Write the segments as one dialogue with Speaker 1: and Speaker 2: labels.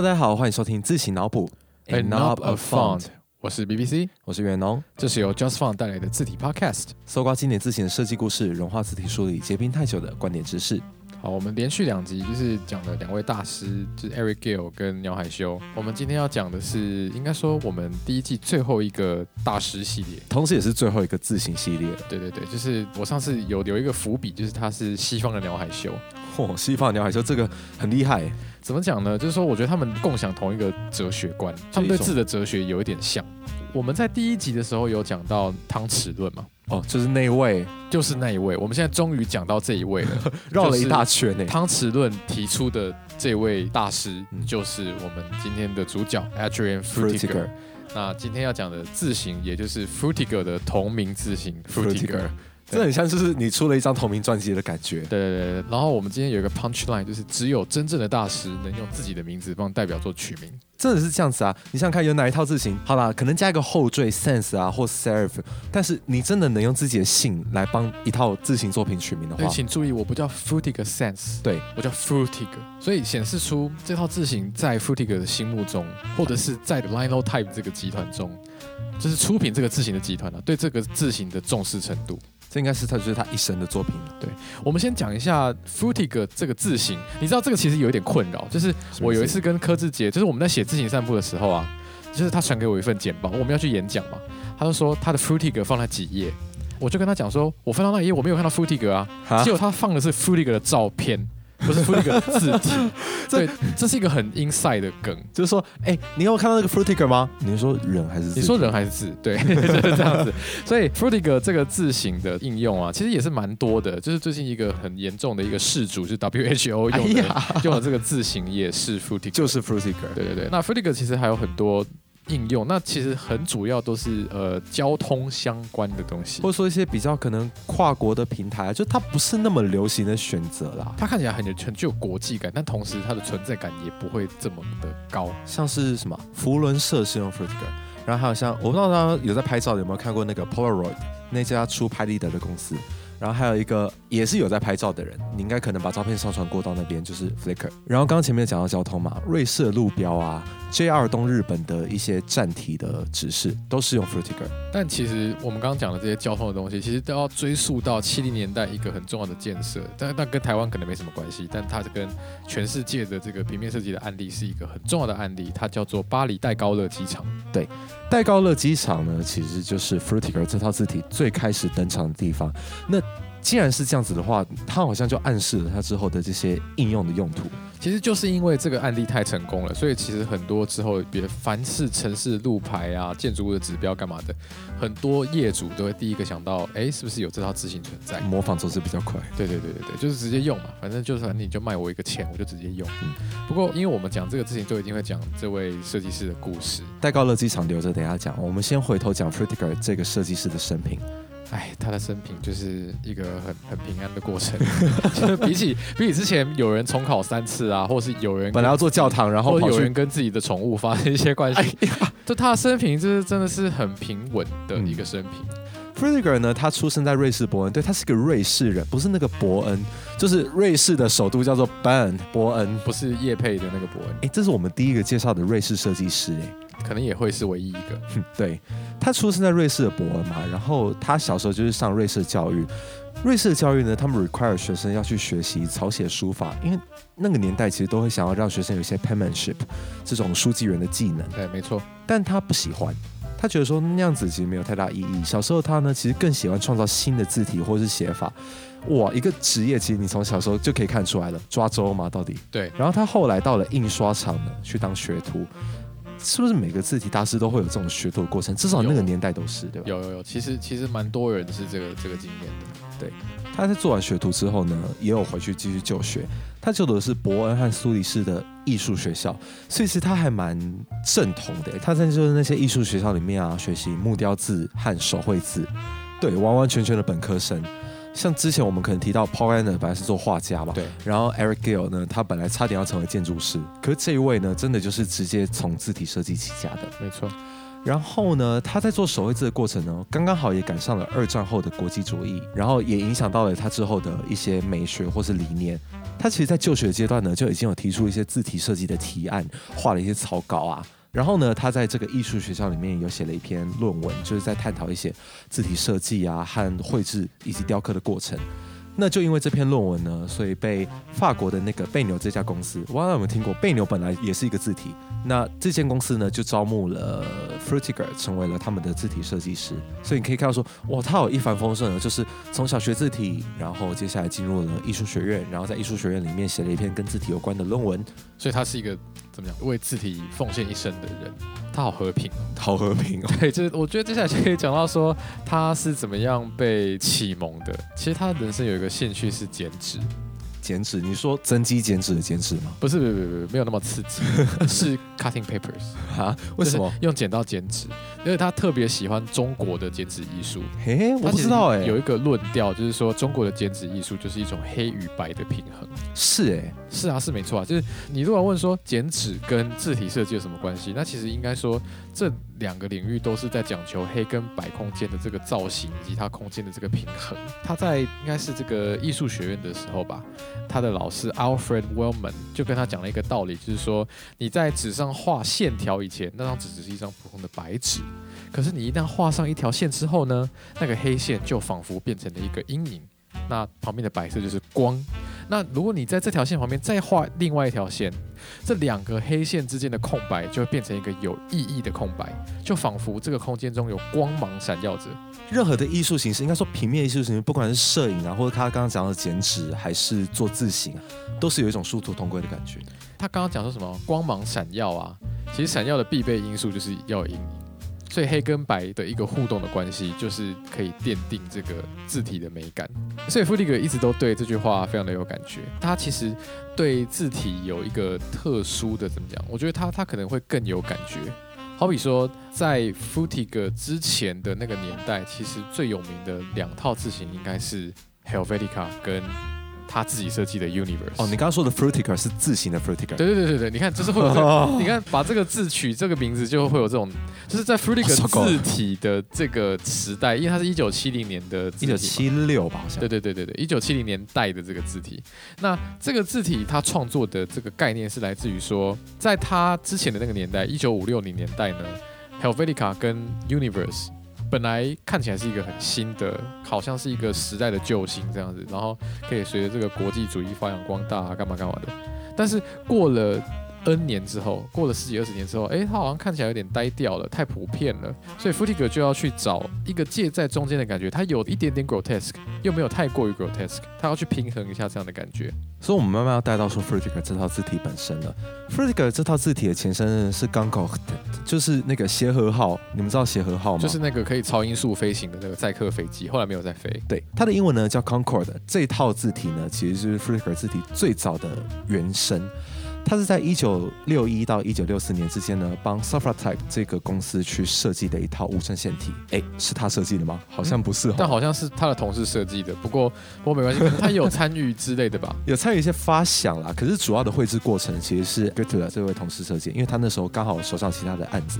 Speaker 1: Hello，大家好，欢迎收听自行脑补
Speaker 2: A Knob of Font，我是 BBC，
Speaker 1: 我是袁农。
Speaker 2: 这是由 Just Font 带来的字体 Podcast。
Speaker 1: 搜刮经典字型的设计故事，融化字体梳理结冰太久的观点知识。
Speaker 2: 好，我们连续两集就是讲了两位大师，就是 Eric Gill 跟鸟海修。我们今天要讲的是，应该说我们第一季最后一个大师系列，
Speaker 1: 同时也是最后一个字型系列了。
Speaker 2: 对对对，就是我上次有留一个伏笔，就是他是西方的鸟海修。
Speaker 1: 嚯、西方的鸟海修这个很厉害，
Speaker 2: 怎么讲呢？就是说，我觉得他们共享同一个哲学观，他们对字的哲学有一点像。我们在第一集的时候有讲到汤匙论嘛，
Speaker 1: 哦，就是那位
Speaker 2: 就是那一位。我们现在终于讲到这一位了，
Speaker 1: 绕了一大圈呢。
Speaker 2: 汤匙论提出的这位大师，
Speaker 1: 嗯
Speaker 2: 就是我们今天的主角 Adrian Frutiger。那今天要讲的字形，也就是 Frutiger 的同名字形
Speaker 1: Frutiger。这很像就是你出了一张同名专辑的感觉。
Speaker 2: 对对对，然后我们今天有一个 punch line，就是只有真正的大师能用自己的名字帮代表作取名。
Speaker 1: 真的是这样子啊！你想想看，有哪一套字型？好啦，可能加一个后缀 sense 啊，或 serif，但是你真的能用自己的姓来帮一套字型作品取名的
Speaker 2: 对，
Speaker 1: 话，
Speaker 2: 请注意，我不叫 Frutiger Sense，
Speaker 1: 对，
Speaker 2: 我叫 Frutiger，所以显示出这套字形在 Frutiger 的心目中，或者是在 Linotype 这个集团中，就是出品这个字形的集团啊，对这个字形的重视程度。
Speaker 1: 这应该是他就是他一生的作品了。
Speaker 2: 我们先讲一下 Frutiger 这个字形，你知道这个其实有一点困扰，就是我有一次跟柯志杰，就是我们在写字形散步的时候啊，就是他传给我一份简报，我们要去演讲嘛，他就说他的 Frutiger 放在几页，我就跟他讲说，我翻到那一页我没有看到 Frutiger 啊，结果他放的是 Frutiger 的照片，不是 Frutiger 字体。对，这是一个很 inside 的梗。
Speaker 1: 就是说，哎、你有看到那个 Frutiger 吗？你是说人还是字
Speaker 2: 你说人还是字？对，就是这样子。所以 Frutiger 这个字形的应用啊，其实也是蛮多的。就是最近一个很严重的一个事主，就是 WHO
Speaker 1: 哎
Speaker 2: 用的、
Speaker 1: 呀，
Speaker 2: 用的这个字形也是 Frutiger。
Speaker 1: 就是 Frutiger。
Speaker 2: 对对对，那 Frutiger 其实还有很多应用，那其实很主要都是呃交通相关的东西
Speaker 1: 或。者说一些比较可能跨国的平台，就它不是那么流行的选择啦，
Speaker 2: 它看起来很有很具有国际感，但同时它的存在感也不会这么的高。
Speaker 1: 像是什么福伦社是用 Frutiger，然后还有像我不知道大家有在拍照的有没有看过那个 Polaroid 那家出拍立得的公司，然后还有一个也是有在拍照的人，你应该可能把照片上传过到那边，就是 Flickr。然后刚刚前面讲到交通嘛，瑞士的路标啊，JR 东日本的一些站体的指示都是用 Frutiger。
Speaker 2: 但其实我们刚刚讲的这些交通的东西，其实都要追溯到七零年代一个很重要的建设，但但跟台湾可能没什么关系，但它跟全世界的这个平面设计的案例是一个很重要的案例，它叫做巴黎戴高乐机场。
Speaker 1: 对戴高乐机场呢，其实就是 Frutiger 这套字体最开始登场的地方。那既然是这样子的话，它好像就暗示了它之后的这些应用的用途。
Speaker 2: 其实就是因为这个案例太成功了，所以其实很多之后，别凡是城市路牌啊、建筑物的指标干嘛的，很多业主都会第一个想到，哎，是不是有这套自行存在？
Speaker 1: 模仿走势比较快。
Speaker 2: 对对对对对，就是直接用嘛，反正就是反正你就卖我一个钱，我就直接用。
Speaker 1: 嗯
Speaker 2: 不过因为我们讲这个之前，就一定会讲这位设计师的故事。
Speaker 1: 戴高乐机场留着等一下讲，我们先回头讲 Frutiger 这个设计师的生平。
Speaker 2: 哎，他的生平就是一个很很平安的过程，就是比起比起之前有人重考三次啊，或是有人
Speaker 1: 本来要做教堂，然后
Speaker 2: 有人跟自己的宠物发生一些关系，就他的生平就是真的是很平稳的一个生平。
Speaker 1: Frutiger 呢，他出生在瑞士伯恩，对他是个瑞士人，不是那个伯恩，就是瑞士的首都叫做 Bern 伯恩。
Speaker 2: 不是叶佩的那个伯恩，
Speaker 1: 哎，这是我们第一个介绍的瑞士设计师哎。
Speaker 2: 可能也会是唯一一个。
Speaker 1: 对他出生在瑞士的伯恩嘛，然后他小时候就是上瑞士的教育。瑞士的教育呢，他们 require 学生要去学习草写书法，因为那个年代其实都会想要让学生有一些 penmanship 这种书记员的技能。
Speaker 2: 对，没错。
Speaker 1: 但他不喜欢，他觉得说那样子其实没有太大意义。小时候他呢，其实更喜欢创造新的字体或是写法。哇，一个职业其实你从小时候就可以看出来了，抓周嘛到底。
Speaker 2: 对，
Speaker 1: 然后他后来到了印刷厂呢，去当学徒。是不是每个字体大师都会有这种学徒的过程？至少那个年代都是，对吧？
Speaker 2: 有有有，其实其实蛮多人是这个这个经验的。
Speaker 1: 对他在做完学徒之后呢，也有回去继续就学。他就读的是伯恩和苏黎世的艺术学校，所以其实他还蛮正统的。他在就是那些艺术学校里面啊，学习木雕字和手绘字，对，完完全全的本科生。像之前我们可能提到 Paul Anner 本来是做画家嘛，
Speaker 2: 对，
Speaker 1: 然后 Eric Gill 呢，他本来差点要成为建筑师，可是这一位呢，真的就是直接从字体设计起家的。
Speaker 2: 没错。
Speaker 1: 然后呢，他在做手绘字的过程呢，刚刚好也赶上了二战后的国际主义，然后也影响到了他之后的一些美学或是理念。他其实，在就学阶段呢，就已经有提出一些字体设计的提案，画了一些草稿啊。然后呢，他在这个艺术学校里面有写了一篇论文，就是在探讨一些字体设计啊和绘制以及雕刻的过程。那就因为这篇论文呢，所以被法国的那个贝纽这家公司，我不知道有没有听过，贝纽本来也是一个字体。那这间公司呢，就招募了 Frutiger 成为了他们的字体设计师。所以你可以看到说，哇，他有一帆风顺的，就是从小学字体，然后接下来进入了艺术学院，然后在艺术学院里面写了一篇跟字体有关的论文。
Speaker 2: 所以他是一个怎么讲，为字体奉献一生的人。他好和平哦，
Speaker 1: 好和平哦。
Speaker 2: 对，就是我觉得接下来就可以讲到说他是怎么样被启蒙的。其实他的人生有一个兴趣是剪纸。
Speaker 1: 剪纸？你说增肌减脂的减纸吗？
Speaker 2: 不是，不是，不是，没有那么刺激，是 cutting papers
Speaker 1: 啊？为什么
Speaker 2: 用剪刀剪纸？因为他特别喜欢中国的剪纸艺术。
Speaker 1: 嘿，我不知道哎。
Speaker 2: 有一个论调就是说，中国的剪纸艺术就是一种黑与白的平衡。
Speaker 1: 是哎，
Speaker 2: 是啊，是没错啊。就是你如果问说剪纸跟字体设计有什么关系，那其实应该说这两个领域都是在讲求黑跟白空间的这个造型以及它空间的这个平衡。他在应该是这个艺术学院的时候吧。他的老师 Alfred Wellman 就跟他讲了一个道理，就是说你在纸上画线条以前，那张纸只是一张普通的白纸，可是你一旦画上一条线之后呢，那个黑线就仿佛变成了一个阴影，那旁边的白色就是光。那如果你在这条线旁边再画另外一条线，这两个黑线之间的空白就会变成一个有意义的空白，就仿佛这个空间中有光芒闪耀着。
Speaker 1: 任何的艺术形式，应该说平面艺术形式，不管是摄影啊，或者他刚刚讲的剪纸，还是做字形，都是有一种殊途同归的感觉。
Speaker 2: 他刚刚讲说什么光芒闪耀啊？其实闪耀的必备因素就是要阴影，所以黑跟白的一个互动的关系，就是可以奠定这个字体的美感。所以弗里格一直都对这句话非常的有感觉。他其实对字体有一个特殊的怎么讲？我觉得他他可能会更有感觉。好比说，在 f u t i g 之前的那个年代，其实最有名的两套字型应该是 Helvetica 跟。他自己设计的 universe
Speaker 1: 哦，你刚刚说的 Frutiger 是字形的 Frutiger，
Speaker 2: 对对对对对，你看就是会有，你看把这个字取这个名字就会有这种，就是在 Frutiger 字体的这个时代，因为它是一九七零年的，
Speaker 1: 一九七六吧，好像，
Speaker 2: 对对对对对，一九七零年代的这个字体，那这个字体它创作的这个概念是来自于说，在他之前的那个年代，一九五六零年代呢，Helvetica 跟 Universe。本来看起来是一个很新的，好像是一个时代的救星这样子，然后可以随着这个国际主义发扬光大啊，干嘛干嘛的。但是过了。N 年之后，过了十几二十年之后，哎，它好像看起来有点呆掉了，太普遍了，所以 Frutiger 就要去找一个介在中间的感觉，它有一点点 grotesque，又没有太过于 grotesque，它要去平衡一下这样的感觉。
Speaker 1: 所以，我们慢慢要带到说 Frutiger 这套字体本身了。Frutiger 这套字体的前身是 g a n g o 就是那个协和号，你们知道协和号吗？
Speaker 2: 就是那个可以超音速飞行的那个载客飞机，后来没有再飞。
Speaker 1: 对，它的英文呢叫 Concorde。这套字体呢，其实是 Frutiger 字体最早的原生。他是在一九六一到一九六四年之间呢，帮 s o f r a Type 这个公司去设计的一套无衬线体。哎，是他设计的吗？好像不是，
Speaker 2: 但好像是他的同事设计的。不过不过没关系，他有参与之类的吧？
Speaker 1: 有参与一些发想啦。可是主要的绘制过程其实是 g e t l e r 这位同事设计，因为他那时候刚好手上其他的案子，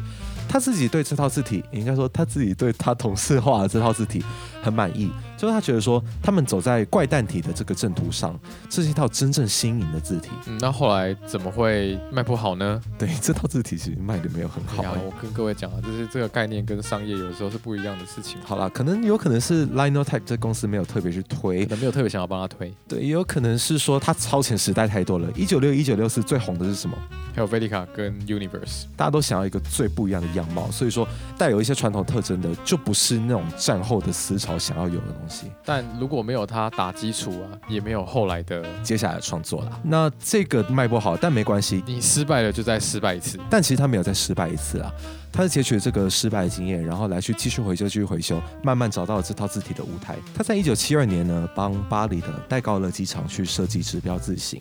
Speaker 1: 他自己对这套字体，应该说他自己对他同事画的这套字体很满意。就是他觉得说，他们走在怪诞体的这个正途上，这是一套真正新颖的字体。
Speaker 2: 嗯，那后来怎么会卖不好呢？
Speaker 1: 对，这套字体其实卖的没有很好。
Speaker 2: 我跟各位讲啊，就是这个概念跟商业有的时候是不一样的事情。
Speaker 1: 好啦，可能有可能是 Linotype 这公司没有特别去推，
Speaker 2: 没有特别想要帮他推。
Speaker 1: 对，也有可能是说他超前时代太多了。一九六一九六四最红的是什么？
Speaker 2: 还有 Vedica 跟 Universe，
Speaker 1: 大家都想要一个最不一样的样貌，所以说带有一些传统特征的，就不是那种战后的思潮想要有的东西。
Speaker 2: 但如果没有他打基础啊，也没有后来的
Speaker 1: 接下来的创作了。那这个卖不好，但没关系，
Speaker 2: 你失败了就再失败一次。
Speaker 1: 但其实他没有再失败一次啊，他是截取了这个失败的经验，然后来去继续回修，继续回修，慢慢找到了这套字体的舞台。他在一九七二年呢，帮巴黎的戴高乐机场去设计指标字型。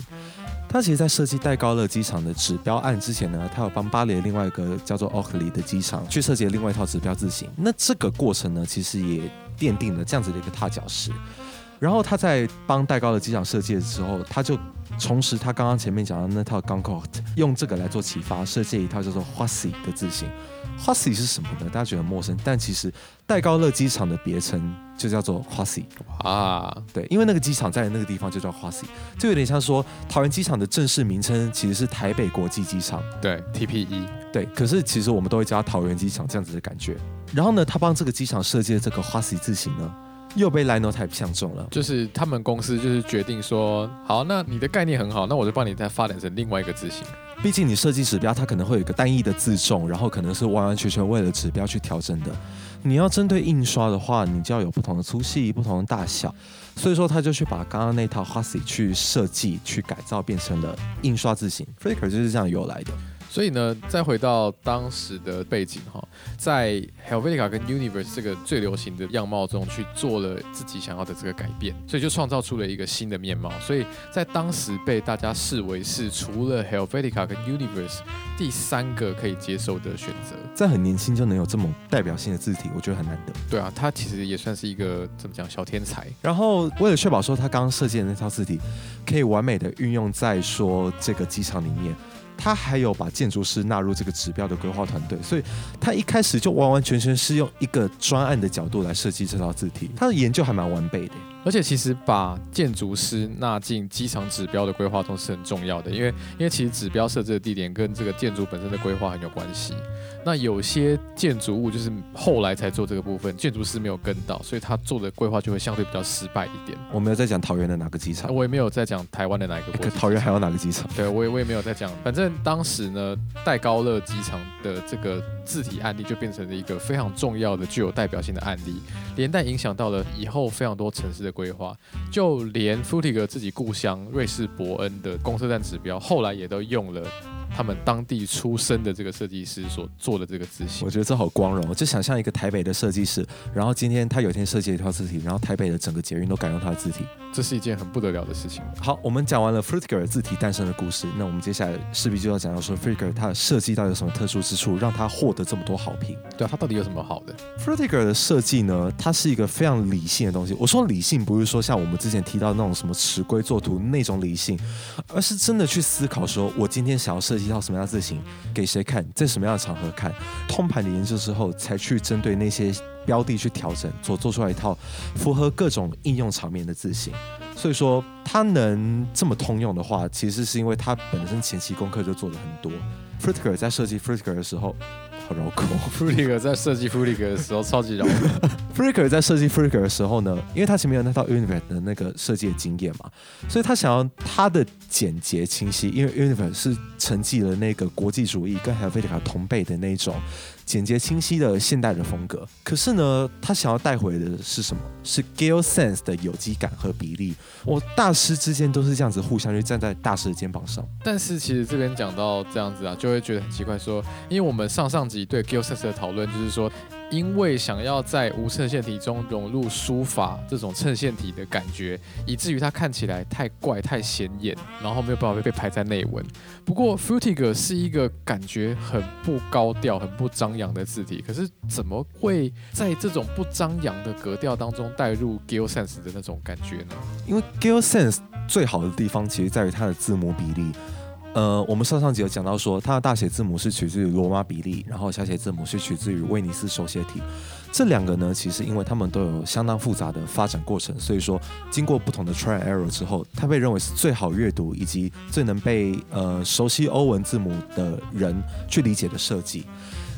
Speaker 1: 他其实，在设计戴高乐机场的指标案之前呢，他有帮巴黎的另外一个叫做奥克利的机场去设计另外一套指标字型。那这个过程呢，其实也奠定了这样子的一个踏脚石。然后他在帮戴高乐机场设计的时候，他就重拾他刚刚前面讲的那套 g a n c o t 用这个来做启发，设计一套叫做 Hussy 的字型。Hussy 是什么呢？大家觉得很陌生，但其实戴高乐机场的别称就叫做 Hussy
Speaker 2: 啊，
Speaker 1: 对，因为那个机场在那个地方就叫 Hussy，就有点像说桃园机场的正式名称其实是台北国际机场，
Speaker 2: 对 TPE，
Speaker 1: 对，可是其实我们都会叫桃园机场这样子的感觉。然后呢，他帮这个机场设计的这个 Hussy 字形呢。又被 Linotype 相中了，
Speaker 2: 就是他们公司就是决定说，好，那你的概念很好，那我就帮你再发展成另外一个字形。
Speaker 1: 毕竟你设计指标，它可能会有一个单一的字重，然后可能是完完全全为了指标去调整的。你要针对印刷的话，你就要有不同的粗细、不同的大小。所以说，他就去把刚刚那套 Hussy 去设计、去改造，变成了印刷字型。Flickr 就是这样由来的。
Speaker 2: 所以呢，再回到当时的背景哈，在 Helvetica 跟 Universe 这个最流行的样貌中去做了自己想要的这个改变，所以就创造出了一个新的面貌。所以在当时被大家视为是除了 Helvetica 跟 Universe 第三个可以接受的选择。
Speaker 1: 在很年轻就能有这么代表性的字体，我觉得很难得。
Speaker 2: 对啊，他其实也算是一个怎么讲小天才。
Speaker 1: 然后为了确保说他刚刚设计的那套字体可以完美的运用在说这个机场里面。他还有把建筑师纳入这个指标的规划团队，所以他一开始就完完全全是用一个专案的角度来设计这套字体，他的研究还蛮完备的。
Speaker 2: 而且其实把建筑师纳进机场指标的规划中是很重要的，因为因为其实指标设置的地点跟这个建筑本身的规划很有关系。那有些建筑物就是后来才做这个部分，建筑师没有跟到，所以他做的规划就会相对比较失败一点。
Speaker 1: 我没有在讲桃园的哪个机场，
Speaker 2: 我也没有在讲台湾的哪一个。可
Speaker 1: 桃园还有哪个机场？
Speaker 2: 对我也我也没有在讲。反正当时呢，戴高乐机场的这个字体案例就变成了一个非常重要的、具有代表性的案例，连带影响到了以后非常多城市的规划。就连 f u t i g 自己故乡瑞士伯恩的公车站指标，后来也都用了。他们当地出身的这个设计师所做的这个字型，
Speaker 1: 我觉得这好光荣。就想象一个台北的设计师，然后今天他有一天设计了一套字体，然后台北的整个捷运都改用他的字体，
Speaker 2: 这是一件很不得了的事情。
Speaker 1: 好，我们讲完了 Frutiger 字体诞生的故事，那我们接下来势必就要讲到说 Frutiger 它的设计到底有什么特殊之处，让他获得这么多好评？
Speaker 2: 对啊，它到底有什么好的
Speaker 1: ？Frutiger 的设计呢，它是一个非常理性的东西。我说理性不是说像我们之前提到那种什么尺规作图那种理性，而是真的去思考说，我今天想要设一套什么样的字型。给谁看，在什么样的场合看，通盘的研究之后，才去针对那些标的去调整，所做出来一套符合各种应用场面的字型。所以说，它能这么通用的话，其实是因为它本身前期功课就做的很多。f r i t k e r 在设计 f r i t k e r 的时候。绕口
Speaker 2: Freaker 在设计 Freaker 的时候超级绕口。
Speaker 1: Freaker 在设计 Freaker 的时候呢，因为他前面有那套 Universe 的那个设计的经验嘛，所以他想要他的简洁清晰，因为 Universe 是承继了那个国际主义跟 Helvetica 同辈的那种。简洁清晰的现代的风格，可是呢，他想要带回的是什么？是 Gale Sense 的有机感和比例。我大师之间都是这样子互相就站在大师的肩膀上。
Speaker 2: 但是其实这边讲到这样子啊，就会觉得很奇怪，说，因为我们上上集对 Gale Sense 的讨论就是说。因为想要在无衬线体中融入书法这种衬线体的感觉，以至于它看起来太怪、太显眼，然后没有办法被排在内文。不过 f u t i g 是一个感觉很不高调、很不张扬的字体，可是怎么会在这种不张扬的格调当中带入 Gale Sense 的那种感觉呢？
Speaker 1: 因为 Gale Sense 最好的地方其实在于它的字母比例。呃，我们上上集有讲到说，它的大写字母是取自于罗马比例，然后小写字母是取自于威尼斯手写体。这两个呢，其实因为它们都有相当复杂的发展过程，所以说经过不同的 try error 之后，它被认为是最好阅读以及最能被呃熟悉欧文字母的人去理解的设计。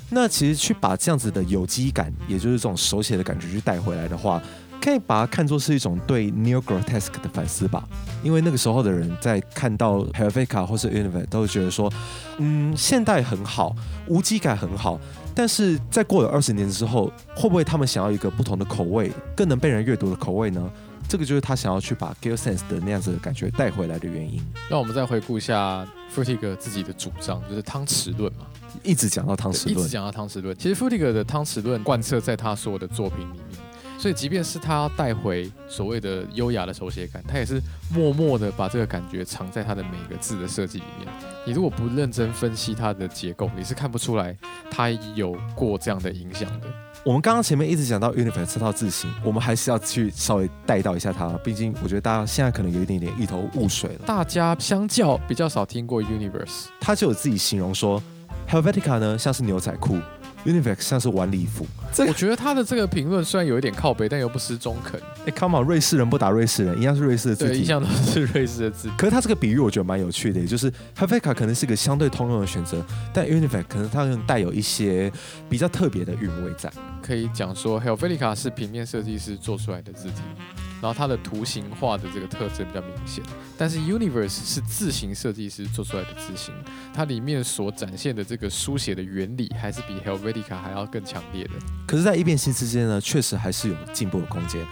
Speaker 1: 那其实去把这样子的有机感，也就是这种手写的感觉去带回来的话。可以把它看作是一种对 neo grotesque 的反思吧，因为那个时候的人在看到 Helvetica 或是 Universe 都会觉得说，嗯，现代很好，无机感很好，但是在过了二十年之后，会不会他们想要一个不同的口味，更能被人阅读的口味呢？这个就是他想要去把 Gale Sense 的那样子的感觉带回来的原因。
Speaker 2: 那我们再回顾一下 f r t i g 自己的主张，就是汤匙论嘛，
Speaker 1: 一直讲到汤匙论，
Speaker 2: 一直讲到汤匙论。其实 f r t i g 的汤匙论贯彻在他所有的作品里面。所以，即便是他要带回所谓的优雅的手写感，他也是默默的把这个感觉藏在他的每个字的设计里面。你如果不认真分析它的结构，你是看不出来它有过这样的影响的。
Speaker 1: 我们刚刚前面一直讲到 Universe 这套字型，我们还是要去稍微带到一下它，毕竟我觉得大家现在可能有一点点一头雾水了。
Speaker 2: 大家相较比较少听过 Universe，
Speaker 1: 他就有自己形容说，Helvetica 呢像是牛仔裤，Universe 像是晚礼服。这
Speaker 2: 我觉得他的这个评论虽然有一点靠背，但又不失中肯。
Speaker 1: 哎，Come on，瑞士人不打瑞士人，一样是瑞士的字
Speaker 2: 对，一
Speaker 1: 体。
Speaker 2: 向都是瑞士的字。
Speaker 1: 可是他这个比喻我觉得蛮有趣的，也就是 Helvetica 可能是一个相对通用的选择，但 Universe 可能它更带有一些比较特别的韵味在。
Speaker 2: 可以讲说 Helvetica 是平面设计师做出来的字体，然后它的图形化的这个特征比较明显。但是 Universe 是字形设计师做出来的字形，它里面所展现的这个书写的原理，还是比 Helvetica 还要更强烈的。
Speaker 1: 可是，在异变性之间呢，确实还是有进步的空间。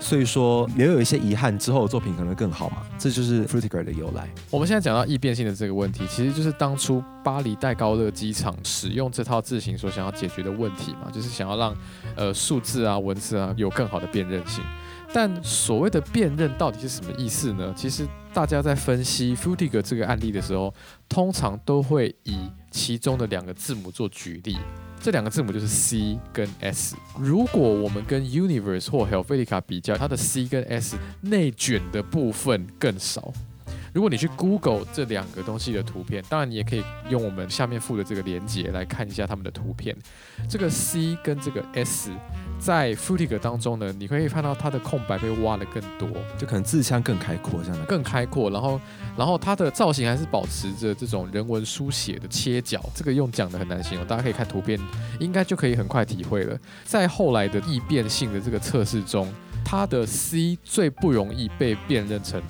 Speaker 1: 所以说，也有一些遗憾，之后的作品可能更好嘛。这就是 Frutiger 的由来。
Speaker 2: 我们现在讲到易变性的这个问题，其实就是当初巴黎戴高乐机场使用这套字形所想要解决的问题嘛，就是想要让呃数字啊、文字啊有更好的辨认性。但所谓的辨认到底是什么意思呢？其实大家在分析 f u t i g 这个案例的时候，通常都会以其中的两个字母做举例。这两个字母就是 C 跟 S。如果我们跟 Universe 或 Helvetica 比较，它的 C 跟 S 内卷的部分更少。如果你去 Google 这两个东西的图片，当然你也可以用我们下面附的这个连接来看一下它们的图片。这个 C 跟这个 S 在 Frutiger 当中呢，你可以看到它的空白被挖的更多。
Speaker 1: 就可能字腔更开阔这样的。
Speaker 2: 更开阔，然后然后它的造型还是保持着这种人文书写的切角，这个用讲的很难形容，大家可以看图片，应该就可以很快体会了。在后来的易变性的这个测试中，它的 C 最不容易被辨认成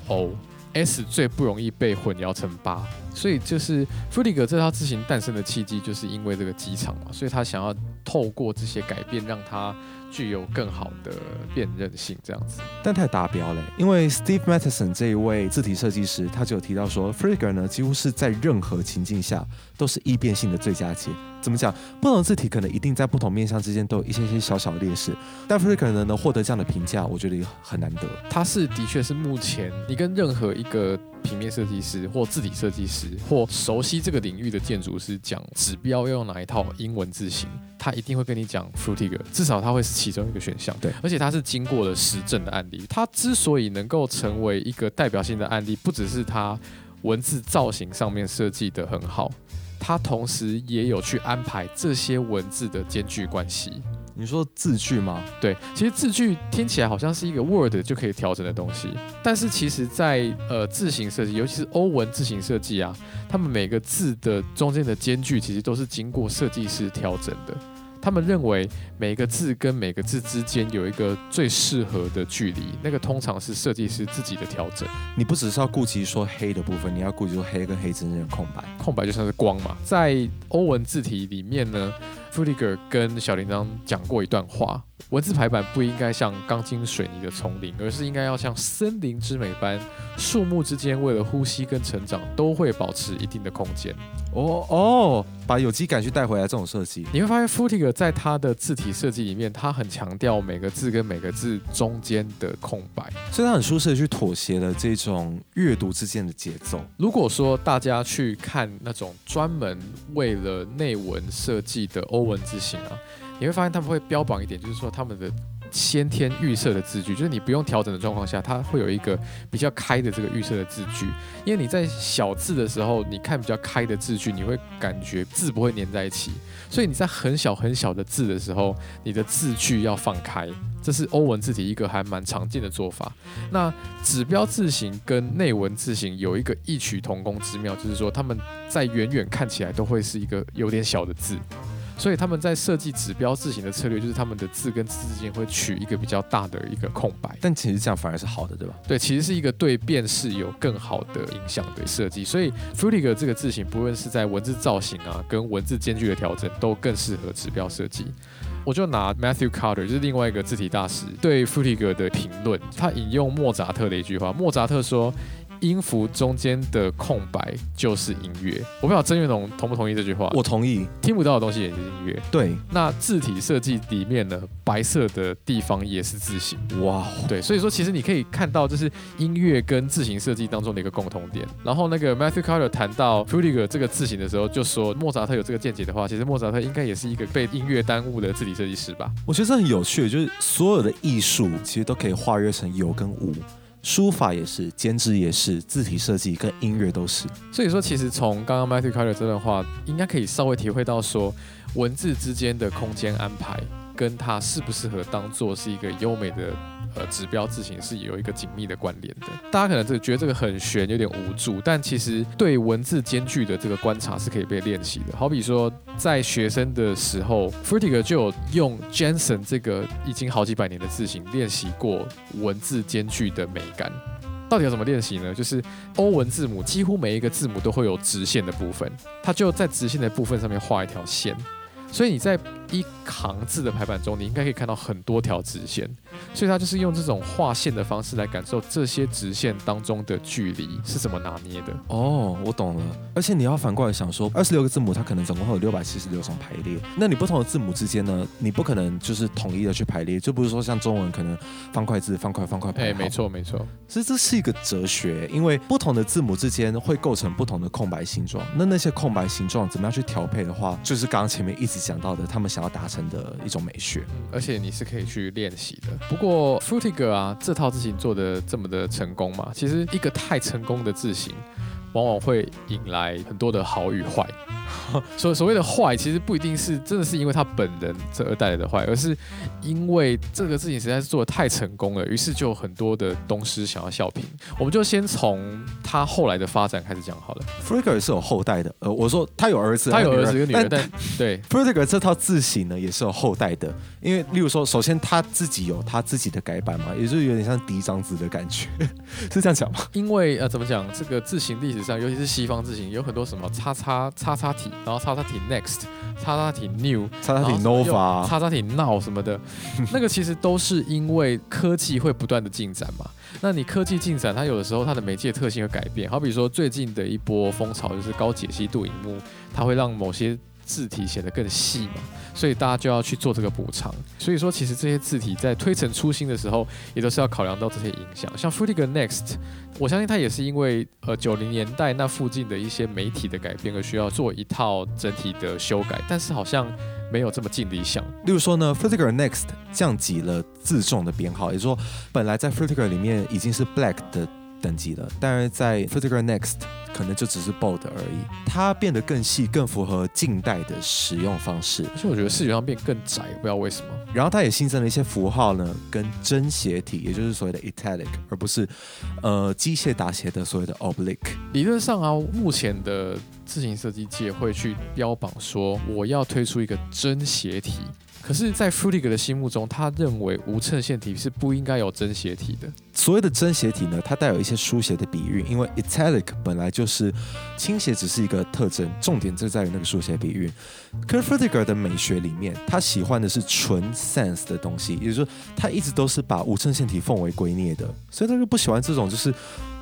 Speaker 2: S 最不容易被混淆成八，所以就是 Frutiger 这套字形诞生的契机，就是因为这个机场嘛，所以他想要透过这些改变，让它具有更好的辨认性，这样子。
Speaker 1: 但太达标了，因为 Steve Matheson 这一位字体设计师，他就有提到说 f r i g e r 呢几乎是在任何情境下都是易变性的最佳解。怎么讲？不同字体可能一定在不同面向之间都有一些些小小的劣势，但 f r i g e r 呢能获得这样的评价，我觉得也很难得。
Speaker 2: 它是的确是目前你跟任何一个平面设计师或字体设计师或熟悉这个领域的建筑师讲指标要用哪一套英文字型，他一定会跟你讲 Frutiger，至少他会是其中一个选项。
Speaker 1: 对
Speaker 2: 而且它是经过了实证的案例。它之所以能够成为一个代表性的案例，不只是它文字造型上面设计的很好，它同时也有去安排这些文字的间距关系。
Speaker 1: 你说字句吗？
Speaker 2: 对，其实字句听起来好像是一个 Word 就可以调整的东西，但是其实在，呃字形设计，尤其是欧文字形设计啊，他们每个字的中间的间距其实都是经过设计师调整的。他们认为每个字跟每个字之间有一个最适合的距离，那个通常是设计师自己的调整。
Speaker 1: 你不只是要顾及说黑的部分，你要顾及说黑跟黑之间的空白。
Speaker 2: 空白就像是光嘛。在欧文字体里面呢 f u t i g e r 跟小铃铛讲过一段话：文字排版不应该像钢筋水泥的丛林，而是应该要像森林之美般，树木之间为了呼吸跟成长都会保持一定的空间。
Speaker 1: 哦哦，把有机感去带回来这种设计，
Speaker 2: 你会发现 f u t i g e r 在它的字体设计里面，它很强调每个字跟每个字中间的空白。
Speaker 1: 所以他很舒适的去妥协了这种阅读之间的节奏。
Speaker 2: 如果说大家去看那种专门为了内文设计的欧文字型啊，你会发现他们会标榜一点，就是说他们的先天预设的字句，就是你不用调整的状况下，它会有一个比较开的这个预设的字句。因为你在小字的时候，你看比较开的字句，你会感觉字不会粘在一起，所以你在很小很小的字的时候，你的字句要放开。这是欧文字体一个还蛮常见的做法。那指标字形跟内文字形有一个异曲同工之妙，就是说他们在远远看起来都会是一个有点小的字，所以他们在设计指标字型的策略，就是他们的字跟字之间会取一个比较大的一个空白。
Speaker 1: 但其实这样反而是好的，对吧？
Speaker 2: 对，其实是一个对辨识有更好的影响的设计。所以 Frutiger 这个字型，不论是在文字造型啊，跟文字间距的调整，都更适合指标设计。我就拿 Matthew Carter，就是另外一个字体大师对 Frutiger 的评论，他引用莫扎特的一句话，莫扎特说音符中间的空白就是音乐。我不知道曾云龙同不同意这句话？
Speaker 1: 我同意。
Speaker 2: 听不到的东西也是音乐。
Speaker 1: 对，
Speaker 2: 那字体设计里面呢，白色的地方也是字形。哇，对，所以说其实你可以看到，这是音乐跟字形设计当中的一个共同点。然后那个 Matthew Carter 谈到 Frutiger 这个字形的时候，就说莫扎特有这个见解的话，其实莫扎特应该也是一个被音乐耽误的字体设计师吧？
Speaker 1: 我觉得这很有趣，就是所有的艺术其实都可以化约成有跟无。书法也是，剪纸也是，字体设计跟音乐都是。
Speaker 2: 所以说，其实从刚刚 Matthew Carter 这段话，应该可以稍微体会到说，文字之间的空间安排，跟它适不适合当做是一个优美的。呃，指标字形是有一个紧密的关联的。大家可能这觉得这个很悬，有点无助，但其实对文字间距的这个观察是可以被练习的。好比说，在学生的时候 f r t i g e r 就有用 Jensen 这个已经好几百年的字形练习过文字间距的美感。到底要怎么练习呢？就是欧文字母几乎每一个字母都会有直线的部分，他就在直线的部分上面画一条线。所以你在一行字的排版中，你应该可以看到很多条直线，所以它就是用这种画线的方式来感受这些直线当中的距离是怎么拿捏的。
Speaker 1: 哦，我懂了。而且你要反过来想说，二十六个字母它可能总共会有六百七十六种排列，那你不同的字母之间呢，你不可能就是统一的去排列，就不是说像中文可能方块字、方块、方块排。
Speaker 2: 哎，没错没错。
Speaker 1: 其实这是一个哲学，因为不同的字母之间会构成不同的空白形状，那那些空白形状怎么样去调配的话，就是刚刚前面一直。讲到的，他们想要达成的一种美学，
Speaker 2: 而且你是可以去练习的。不过，Futiger 啊，这套字型做的这么的成功嘛，其实一个太成功的字型。往往会引来很多的好与坏，所所谓的坏，其实不一定是真的是因为他本人这而带来的坏，而是因为这个事情实在是做的太成功了，于是就有很多的东师想要笑评。我们就先从他后来的发展开始讲好了。
Speaker 1: Frutiger 是有后代的，呃，我说他有儿子，
Speaker 2: 他有儿子跟女儿，但对
Speaker 1: Frutiger 这套字型呢也是有后代的，因为例如说，首先他自己有他自己的改版嘛，也就是有点像嫡长子的感觉，是这样讲吗？
Speaker 2: 因为呃，怎么讲这个字形历史。尤其是西方字形，有很多什么叉叉叉叉体，然后叉叉体 next，叉叉体 new，
Speaker 1: 叉叉体 nova，
Speaker 2: 叉叉体 now 什么的，那个其实都是因为科技会不断的进展嘛。那你科技进展，它有的时候它的媒介特性会改变。好比说最近的一波风潮就是高解析度荧幕，它会让某些字体显得更细嘛，所以大家就要去做这个补偿。所以说，其实这些字体在推陈出新的时候，也都是要考量到这些影响。像 Frutiger Next，我相信它也是因为呃九零年代那附近的一些媒体的改变而需要做一套整体的修改，但是好像没有这么尽理想。
Speaker 1: 例如说呢，Frutiger Next 降级了字重的编号，也就是说，本来在 Frutiger 里面已经是 Black 的。等级了，但是在 Frutiger Next 可能就只是 bold 而已，它变得更细，更符合近代的使用方式。
Speaker 2: 而且我觉得视觉上变更窄，不知道为什么。
Speaker 1: 然后它也新增了一些符号呢，跟真斜体，也就是所谓的 italic，而不是呃机械打斜的所谓的 oblique。
Speaker 2: 理论上啊，目前的自行设计界会去标榜说，我要推出一个真斜体。可是，在 Frutiger 的心目中，他认为无衬线体是不应该有真斜体的。
Speaker 1: 所谓的真斜体呢，它带有一些书写的比喻，因为 italic 本来就是倾斜，只是一个特征，重点就在于那个书写比喻。可是 Frutiger 的美学里面，他喜欢的是纯 sense 的东西，也就是说，他一直都是把无衬线体奉为圭臬的，所以他就不喜欢这种就是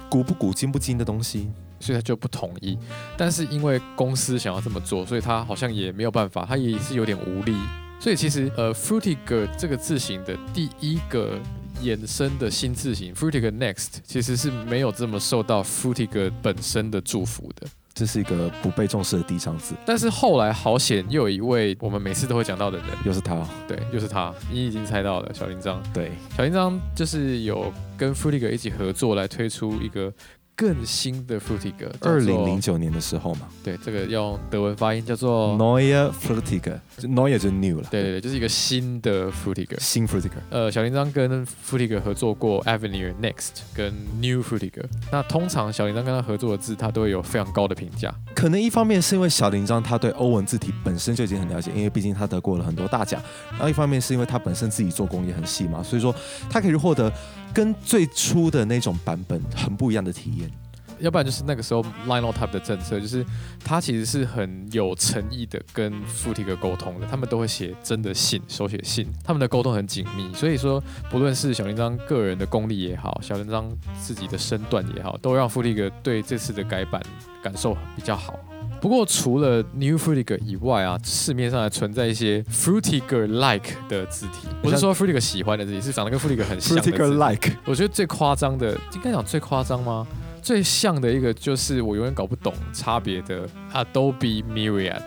Speaker 1: 古不古、今不今的东西，
Speaker 2: 所以他就不同意。但是因为公司想要这么做，所以他好像也没有办法，他也是有点无力。所以其实，呃，Frutiger 这个字形的第一个衍生的新字形 Frutiger Next，其实是没有这么受到 Frutiger 本身的祝福的。
Speaker 1: 这是一个不被重视的低长字。
Speaker 2: 但是后来好险，又有一位我们每次都会讲到的人，
Speaker 1: 又是他。
Speaker 2: 对，又是他。你已经猜到了，小林章。
Speaker 1: 对，
Speaker 2: 小林章就是有跟 Frutiger 一起合作来推出一个。更新的 Frutiger，
Speaker 1: 二零零九年的时候嘛，
Speaker 2: 对，这个用德文发音叫做
Speaker 1: Neue Frutiger，Neue 就 new 了，
Speaker 2: 对对对，就是一个新的 Frutiger，
Speaker 1: 新 Frutiger。
Speaker 2: 呃，小铃铛跟 Frutiger 合作过 Avenue Next 跟 New Frutiger，那通常小铃铛跟他合作的字，他都会有非常高的评价。
Speaker 1: 可能一方面是因为小铃铛他对欧文字体本身就已经很了解，因为毕竟他得过了很多大奖；然后一方面是因为他本身自己做工也很细嘛，所以说他可以获得。跟最初的那种版本很不一样的体验，
Speaker 2: 要不然就是那个时候 Lionel Type 的政策，就是他其实是很有诚意的跟 f u t i g 沟通的，他们都会写真的信，手写信，他们的沟通很紧密，所以说不论是小铃铛个人的功力也好，小铃铛自己的身段也好，都让 f u t i g 对这次的改版感受比较好。不过除了 New Frutiger 以外啊，市面上还存在一些 Fruitiger like 的字体。不是说 Frutiger 喜欢的字体，是长得跟 Frutiger 很像的字体。
Speaker 1: Frutiger like
Speaker 2: 我觉得最夸张的，应该讲最夸张吗？最像的一个就是我永远搞不懂差别的 Adobe Myriad。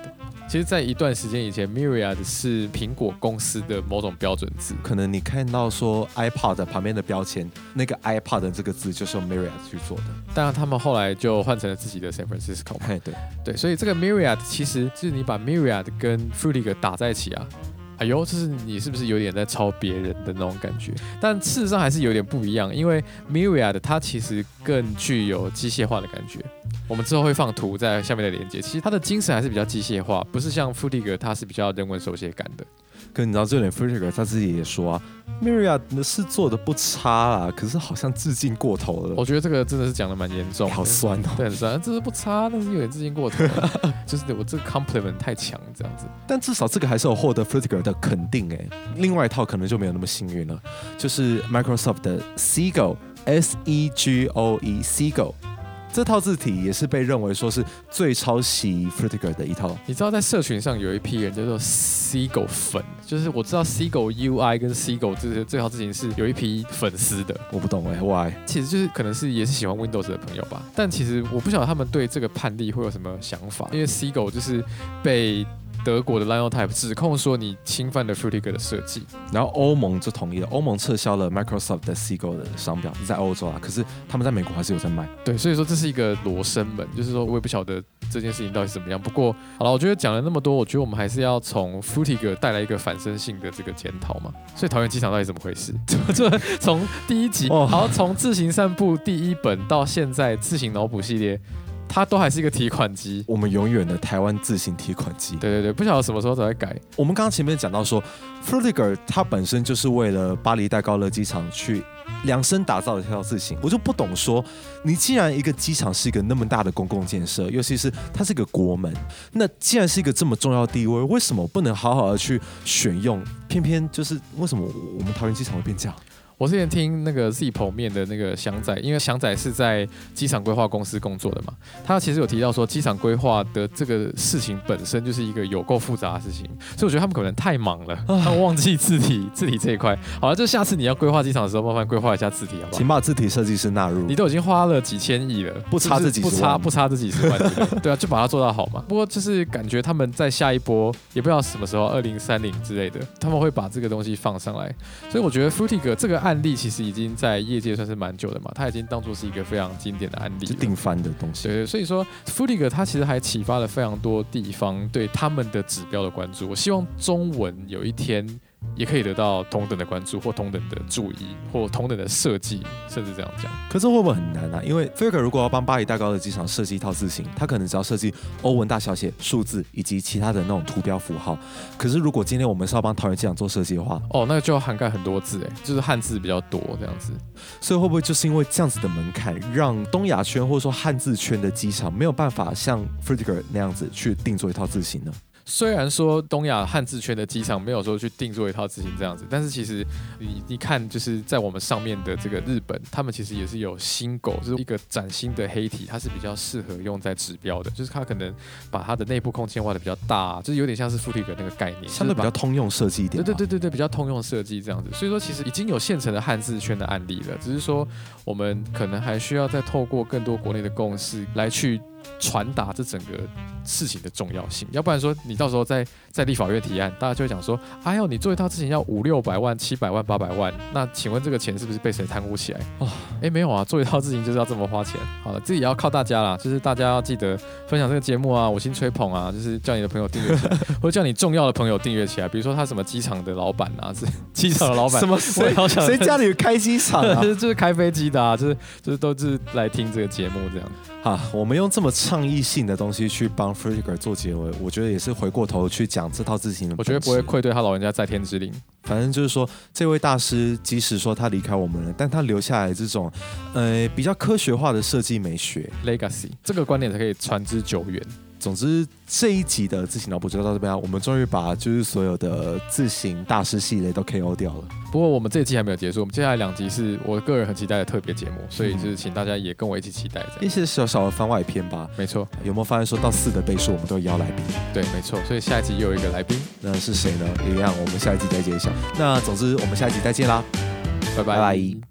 Speaker 2: 其实，在一段时间以前，Myriad 是苹果公司的某种标准字。
Speaker 1: 可能你看到说 iPod 旁边的标签，那个 iPod 这个字就是用 Myriad 去做的。
Speaker 2: 当然，他们后来就换成了自己的 San Francisco
Speaker 1: 对，
Speaker 2: 对，所以这个 Myriad 其实就是你把 Myriad 跟 Frutiger 打在一起啊，哎呦，这是你是不是有点在抄别人的那种感觉？但事实上还是有点不一样，因为 Myriad 它其实更具有机械化的感觉。我们之后会放图在下面的连接，其实他的精神还是比较机械化，不是像 Frutiger 它是比较人文手写感的。
Speaker 1: 可你知道这点 Frutiger 他自己也说啊，Myriad 是做的不差啦，可是好像致敬过头了。
Speaker 2: 我觉得这个真的是讲的蛮严重的，
Speaker 1: 好酸哦。
Speaker 2: 对，很酸，这是不差，但是有点致敬过头了，就是我这个 compliment 太强这样子。
Speaker 1: 但至少这个还是有获得 Frutiger 的肯定哎。另外一套可能就没有那么幸运了，就是 Microsoft 的 Seagull S E G O E Seagull。这套字体也是被认为说是最抄袭 Frutiger 的一套。
Speaker 2: 你知道在社群上有一批人叫做 Seagull 粉，就是我知道 Seagull UI 跟 Seagull 这这套字体是有一批粉丝的。
Speaker 1: 我不懂哎，Why？
Speaker 2: 其实就是可能是也是喜欢 Windows 的朋友吧，但其实我不晓得他们对这个判例会有什么想法，因为 Seagull 就是被。德国的 Liontype 指控说你侵犯了 Frutiger 的设计，
Speaker 1: 然后欧盟就同意了，欧盟撤销了 Microsoft 的 Seagull 的商标，在欧洲啊，可是他们在美国还是有在卖。
Speaker 2: 对，所以说这是一个罗生门，就是说我也不晓得这件事情到底是怎么样。不过好了，我觉得讲了那么多，我觉得我们还是要从 Frutiger 带来一个反身性的这个检讨嘛。所以桃园机场到底怎么回事？这 从第一集，好，从自行散步第一本到现在自行脑补系列。它都还是一个提款机，
Speaker 1: 我们永远的台湾自行提款机。
Speaker 2: 对对对，不晓得什么时候才会改。
Speaker 1: 我们刚刚前面讲到说 f r u t i g e r 它本身就是为了巴黎戴高乐机场去量身打造的这条自行，我就不懂说，你既然一个机场是一个那么大的公共建设，尤其是它是一个国门，那既然是一个这么重要地位，为什么不能好好的去选用？偏偏就是为什么我们桃园机场会变这样？
Speaker 2: 我之前听那个 Z 剖面的那个祥仔，因为祥仔是在机场规划公司工作的嘛，他其实有提到说，机场规划的这个事情本身就是一个有够复杂的事情，所以我觉得他们可能太忙了，他们忘记字体，字体这一块。好了，就下次你要规划机场的时候，麻烦规划一下字体好不好？
Speaker 1: 请把字体设计师纳入。
Speaker 2: 你都已经花了几千亿了，
Speaker 1: 不差这几
Speaker 2: 不差不差这几十万，对啊，就把它做到好嘛。不过就是感觉他们在下一波，也不知道什么时候，二零三零之类的，他们会把这个东西放上来。所以我觉得 Frutiger 这个案例其实已经。在业界算是蛮久的嘛，它已经当做是一个非常经典的案例，
Speaker 1: 是定番的东西。
Speaker 2: 对，所以说 f u t i g e 它其实还启发了非常多地方对他们的指标的关注。我希望中文有一天。也可以得到同等的关注，或同等的注意，或同等的设计，甚至这样讲。
Speaker 1: 可是会不会很难啊？因为 Faker 如果要帮巴黎大高的机场设计一套字型，他可能只要设计欧文大小写、数字以及其他的那种图标符号。可是如果今天我们是要帮桃园机场做设计的话，
Speaker 2: 哦，那就要涵盖很多字，哎，就是汉字比较多这样子。
Speaker 1: 所以会不会就是因为这样子的门槛，让东亚圈或者说汉字圈的机场没有办法像 f r e d e r 那样子去定做一套字型呢？
Speaker 2: 虽然说东亚汉字圈的机场没有说去定做一套字型这样子，但是其实你你看，就是在我们上面的这个日本，他们其实也是有新狗，就是一个崭新的黑体，它是比较适合用在指标的，就是它可能把它的内部空间挖的比较大，就是有点像是富体格那个概念，
Speaker 1: 相对比较通用设计一点。
Speaker 2: 对对对对对，比较通用设计这样子。所以说，其实已经有现成的汉字圈的案例了，只是说我们可能还需要再透过更多国内的共识来去。传达这整个事情的重要性，要不然说你到时候在在立法院提案，大家就会讲说，哎呦，你做一套事情要五六百万、七百万、八百万，那请问这个钱是不是被谁贪污起来？哦，哎，没有啊，做一套事情就是要这么花钱。好了，这也要靠大家啦，就是大家要记得分享这个节目啊，我心吹捧啊，就是叫你的朋友订阅起来，或者叫你重要的朋友订阅起来。比如说他什么机场的老板啊，是 机场的老板，
Speaker 1: 什么谁谁家里开机场啊，
Speaker 2: 就是开飞机的啊，就是就是都是来听这个节目这样。
Speaker 1: 好，我们用这么。么倡议性的东西去帮 Frutiger 做结尾，我觉得也是回过头去讲这套事情的。
Speaker 2: 我觉得不会。愧对他老人家在天之灵。
Speaker 1: 反正就是说，这位大师即使说他离开我们了，但他留下来这种，呃，比较科学化的设计美学
Speaker 2: legacy，这个观点才可以传之久远。
Speaker 1: 总之，这一集的自行脑补就到这边啊。我们终于把就是所有的自行大师系列都 KO 掉了。
Speaker 2: 不过我们这一季还没有结束，我们接下来两集是我个人很期待的特别节目，所以就是请大家也跟我一起期待
Speaker 1: 一些小小的番外篇吧。
Speaker 2: 没错，
Speaker 1: 有没有发现说到四的倍数，我们都邀来宾？
Speaker 2: 对，没错。所以下一集又有一个来宾，
Speaker 1: 那是谁呢？一样，我们下一集再揭晓。那总之，我们下一集再见啦，
Speaker 2: 拜拜。